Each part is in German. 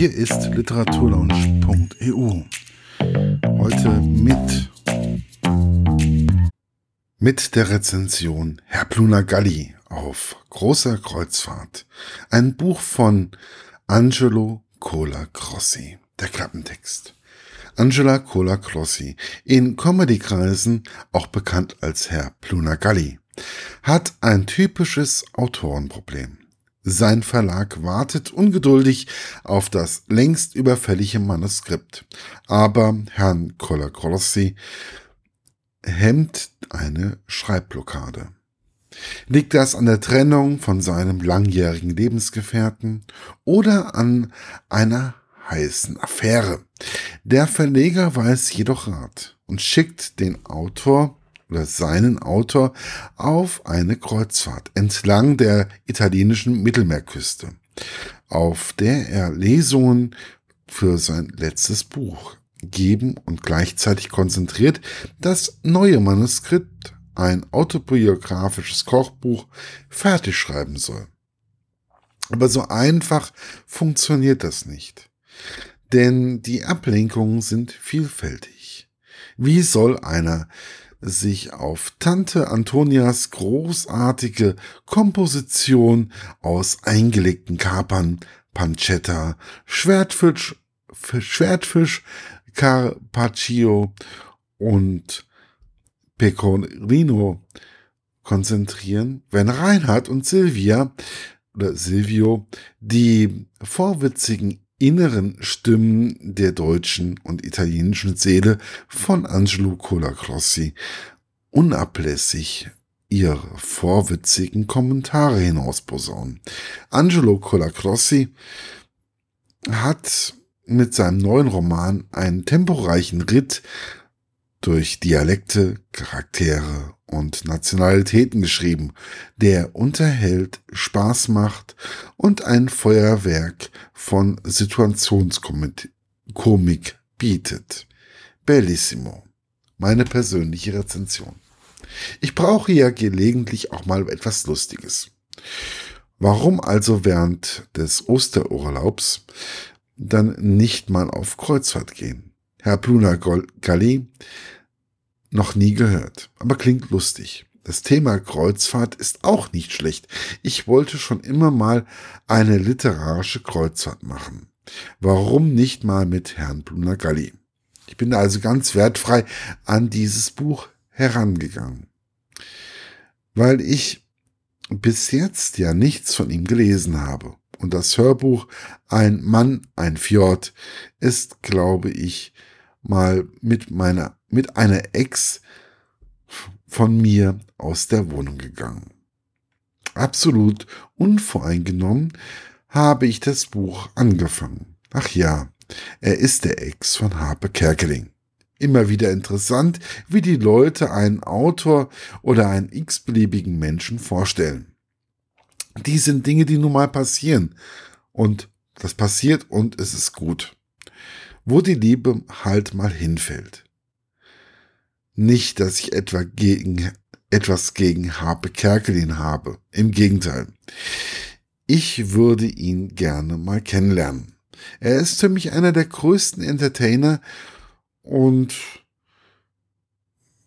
Hier ist literaturlaunch.eu. Heute mit mit der Rezension Herr Pluna Galli auf großer Kreuzfahrt. Ein Buch von Angelo Cola Crossi. Der Klappentext. Angela Cola Crossi, in Comedy-Kreisen auch bekannt als Herr Pluna Galli, hat ein typisches Autorenproblem. Sein Verlag wartet ungeduldig auf das längst überfällige Manuskript. Aber Herrn Colagrossi hemmt eine Schreibblockade. Liegt das an der Trennung von seinem langjährigen Lebensgefährten oder an einer heißen Affäre? Der Verleger weiß jedoch Rat und schickt den Autor oder seinen Autor auf eine Kreuzfahrt entlang der italienischen Mittelmeerküste, auf der er Lesungen für sein letztes Buch geben und gleichzeitig konzentriert das neue Manuskript, ein autobiografisches Kochbuch, fertig schreiben soll. Aber so einfach funktioniert das nicht. Denn die Ablenkungen sind vielfältig. Wie soll einer sich auf Tante Antonias großartige Komposition aus eingelegten Kapern, Pancetta, Schwertfisch, Schwertfisch, Carpaccio und Pecorino konzentrieren, wenn Reinhard und Silvia oder Silvio die vorwitzigen inneren Stimmen der deutschen und italienischen Seele von Angelo Colacrossi unablässig ihre vorwitzigen Kommentare hinausposaunen. Angelo Colacrossi hat mit seinem neuen Roman einen temporeichen Ritt durch Dialekte, Charaktere und Nationalitäten geschrieben, der unterhält, Spaß macht und ein Feuerwerk von Situationskomik bietet. Bellissimo. Meine persönliche Rezension. Ich brauche ja gelegentlich auch mal etwas Lustiges. Warum also während des Osterurlaubs dann nicht mal auf Kreuzfahrt gehen? Herr Pluna Galli noch nie gehört, aber klingt lustig. Das Thema Kreuzfahrt ist auch nicht schlecht. Ich wollte schon immer mal eine literarische Kreuzfahrt machen. Warum nicht mal mit Herrn Galli? Ich bin also ganz wertfrei an dieses Buch herangegangen. Weil ich bis jetzt ja nichts von ihm gelesen habe. Und das Hörbuch Ein Mann, ein Fjord ist, glaube ich, mal mit meiner, mit einer Ex von mir aus der Wohnung gegangen. Absolut unvoreingenommen habe ich das Buch angefangen. Ach ja, er ist der Ex von Harpe Kerkeling. Immer wieder interessant, wie die Leute einen Autor oder einen x-beliebigen Menschen vorstellen. Die sind Dinge, die nun mal passieren. Und das passiert und es ist gut wo die Liebe halt mal hinfällt. Nicht, dass ich etwa gegen, etwas gegen Harpe Kerkelin habe. Im Gegenteil. Ich würde ihn gerne mal kennenlernen. Er ist für mich einer der größten Entertainer und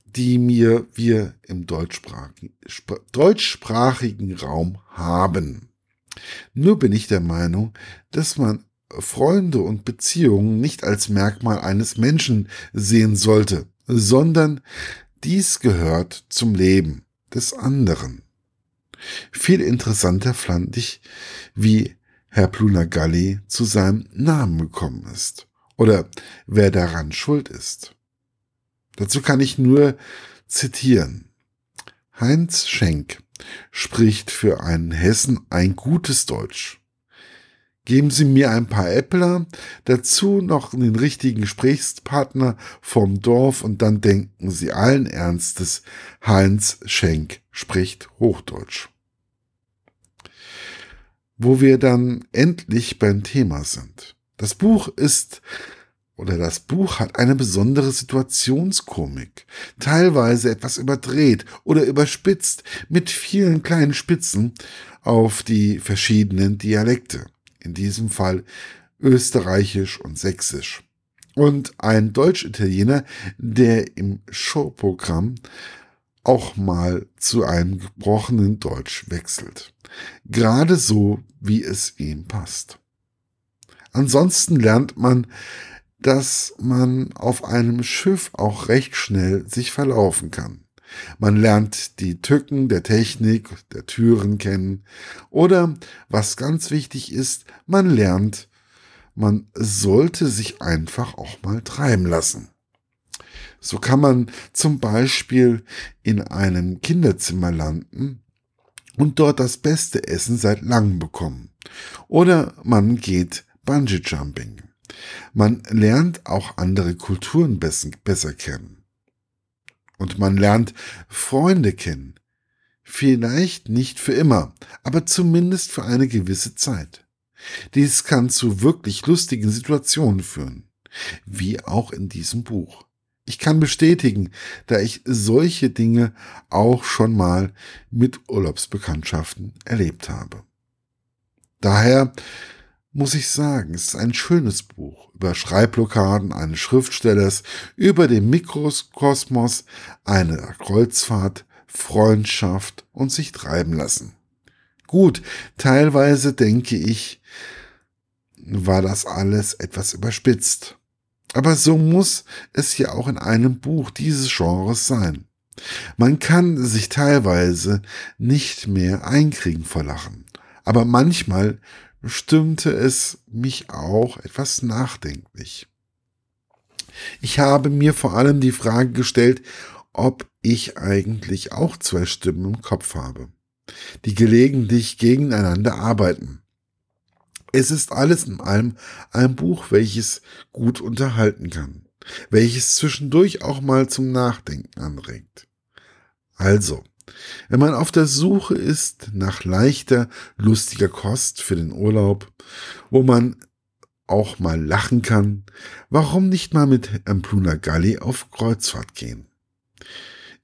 die mir wir im deutschsprachigen, deutschsprachigen Raum haben. Nur bin ich der Meinung, dass man Freunde und Beziehungen nicht als Merkmal eines Menschen sehen sollte, sondern dies gehört zum Leben des anderen. Viel interessanter fand ich, wie Herr Plunagalli zu seinem Namen gekommen ist oder wer daran schuld ist. Dazu kann ich nur zitieren. Heinz Schenk spricht für einen Hessen ein gutes Deutsch. Geben Sie mir ein paar Äppler, dazu noch den richtigen Gesprächspartner vom Dorf und dann denken Sie allen Ernstes, Heinz Schenk spricht Hochdeutsch. Wo wir dann endlich beim Thema sind. Das Buch ist oder das Buch hat eine besondere Situationskomik, teilweise etwas überdreht oder überspitzt mit vielen kleinen Spitzen auf die verschiedenen Dialekte in diesem Fall Österreichisch und Sächsisch. Und ein Deutsch-Italiener, der im Showprogramm auch mal zu einem gebrochenen Deutsch wechselt. Gerade so, wie es ihm passt. Ansonsten lernt man, dass man auf einem Schiff auch recht schnell sich verlaufen kann. Man lernt die Tücken der Technik, der Türen kennen. Oder, was ganz wichtig ist, man lernt, man sollte sich einfach auch mal treiben lassen. So kann man zum Beispiel in einem Kinderzimmer landen und dort das beste Essen seit langem bekommen. Oder man geht Bungee Jumping. Man lernt auch andere Kulturen besser kennen. Und man lernt Freunde kennen. Vielleicht nicht für immer, aber zumindest für eine gewisse Zeit. Dies kann zu wirklich lustigen Situationen führen, wie auch in diesem Buch. Ich kann bestätigen, da ich solche Dinge auch schon mal mit Urlaubsbekanntschaften erlebt habe. Daher muss ich sagen, es ist ein schönes Buch über Schreibblockaden eines Schriftstellers, über den Mikrokosmos, eine Kreuzfahrt, Freundschaft und sich treiben lassen. Gut, teilweise denke ich, war das alles etwas überspitzt. Aber so muss es ja auch in einem Buch dieses Genres sein. Man kann sich teilweise nicht mehr einkriegen vor Lachen. Aber manchmal stimmte es mich auch etwas nachdenklich. Ich habe mir vor allem die Frage gestellt, ob ich eigentlich auch zwei Stimmen im Kopf habe, die gelegentlich gegeneinander arbeiten. Es ist alles in allem ein Buch, welches gut unterhalten kann, welches zwischendurch auch mal zum Nachdenken anregt. Also, wenn man auf der Suche ist nach leichter, lustiger Kost für den Urlaub, wo man auch mal lachen kann, warum nicht mal mit Ampluna Galli auf Kreuzfahrt gehen?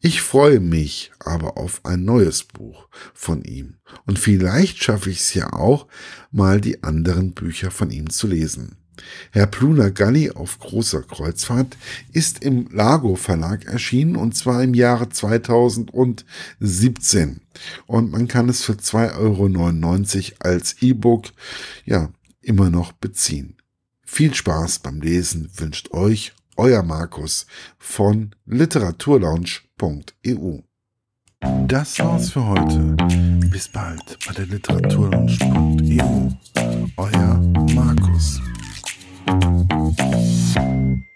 Ich freue mich aber auf ein neues Buch von ihm und vielleicht schaffe ich es ja auch, mal die anderen Bücher von ihm zu lesen. Herr Pluna Galli auf großer Kreuzfahrt ist im Lago Verlag erschienen und zwar im Jahre 2017. Und man kann es für 2,99 Euro als E-Book ja immer noch beziehen. Viel Spaß beim Lesen wünscht euch euer Markus von literaturlaunch.eu. Das war's für heute. Bis bald bei der literaturlaunch.eu. Euer Markus. thank you